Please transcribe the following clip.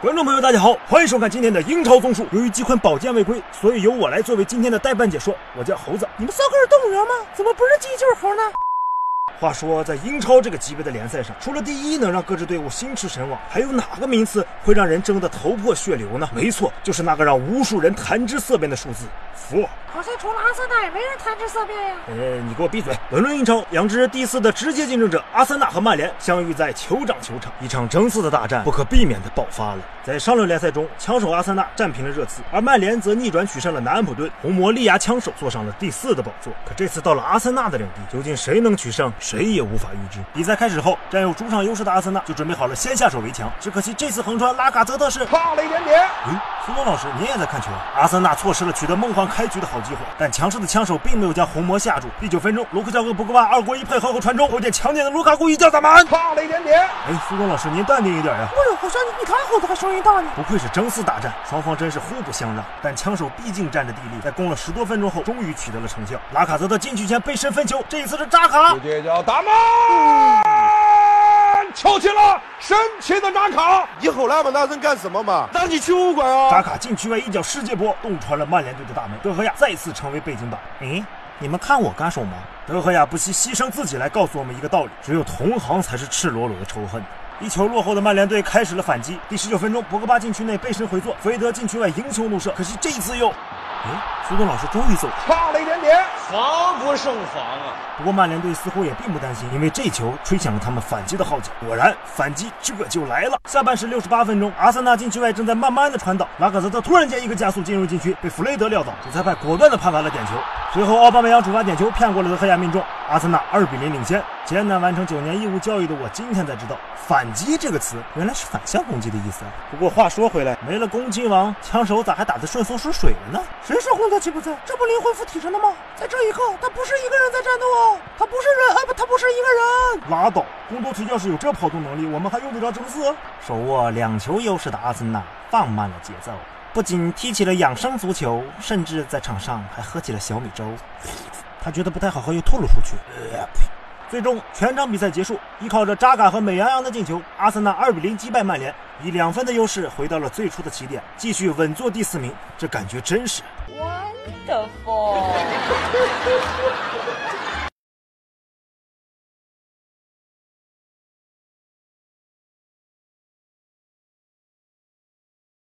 观众朋友，大家好，欢迎收看今天的英超综述。由于几款宝剑未归，所以由我来作为今天的代班解说。我叫猴子。你们三个是动物园吗？怎么不是鸡就是猴呢？话说，在英超这个级别的联赛上，除了第一能让各支队伍心驰神往，还有哪个名次会让人争得头破血流呢？没错，就是那个让无数人谈之色变的数字——负。好像除了阿森纳也没人谈之色变呀。呃，你给我闭嘴！本轮英超，两支第四的直接竞争者阿森纳和曼联相遇在酋长球场，一场争四的大战不可避免地爆发了。在上轮联赛中，枪手阿森纳战平了热刺，而曼联则逆转取胜了南安普顿，红魔力压枪手坐上了第四的宝座。可这次到了阿森纳的领地，究竟谁能取胜，谁也无法预知。比赛开始后，占有主场优势的阿森纳就准备好了先下手为强，只可惜这次横穿拉卡泽特是差了一点点。嗯，苏东老师，您也在看球？阿森纳错失了取得梦幻开局的好机会，但强势的枪手并没有将红魔吓住。第九分钟，卢克肖和博格巴二过一配合后传中，后见强点的卢卡库一脚打满。差了一点点。哎，苏东老师，您淡定一点呀！哎呦，好像你比他猴子还声音大呢。不愧是争四大战，双方真是互不相让。但枪手毕竟占着地利，在攻了十多分钟后，终于取得了成效。拉卡泽特禁区前背身分球，这一次是扎卡直。接叫打满，球进了，神奇的扎卡。你吼那么大声干什么嘛？那你去物馆啊！扎卡禁区外一脚世界波，洞穿了曼联队的大门。德赫亚再次成为背景板。诶，你们看我干什么？德赫亚不惜牺牲自己来告诉我们一个道理：只有同行才是赤裸裸的仇恨。一球落后的曼联队开始了反击。第十九分钟，博格巴禁区内背身回做，弗雷德禁区外迎球怒射，可惜这一次又……哎，苏东老师终于走了。差了一点点。防不胜防啊！不过曼联队似乎也并不担心，因为这球吹响了他们反击的号角。果然，反击这就来了。下半时六十八分钟，阿森纳禁区外正在慢慢的传导，拉卡泽特突然间一个加速进入禁区，被弗雷德撂倒，主裁判果断的判罚了点球。随后奥巴梅扬主罚点球骗过了德赫亚命中，阿森纳二比零领先。艰难完成九年义务教育的我，今天才知道“反击”这个词原来是反向攻击的意思啊。不过话说回来，没了攻击王，枪手咋还打得顺风顺水了呢？谁说红头旗不在？这不灵魂附体着呢吗？在这一刻，他不是一个人在战斗啊，他不是人，啊不，他不是一个人。拉倒！公多腿要是有这跑动能力，我们还用得着争四？手握两球优势的阿森纳放慢了节奏，不仅踢起了养生足球，甚至在场上还喝起了小米粥。他觉得不太好喝，又吐了出去。最终，全场比赛结束，依靠着扎卡和美羊羊的进球，阿森纳二比零击败曼联，以两分的优势回到了最初的起点，继续稳坐第四名。这感觉真是 Wonderful.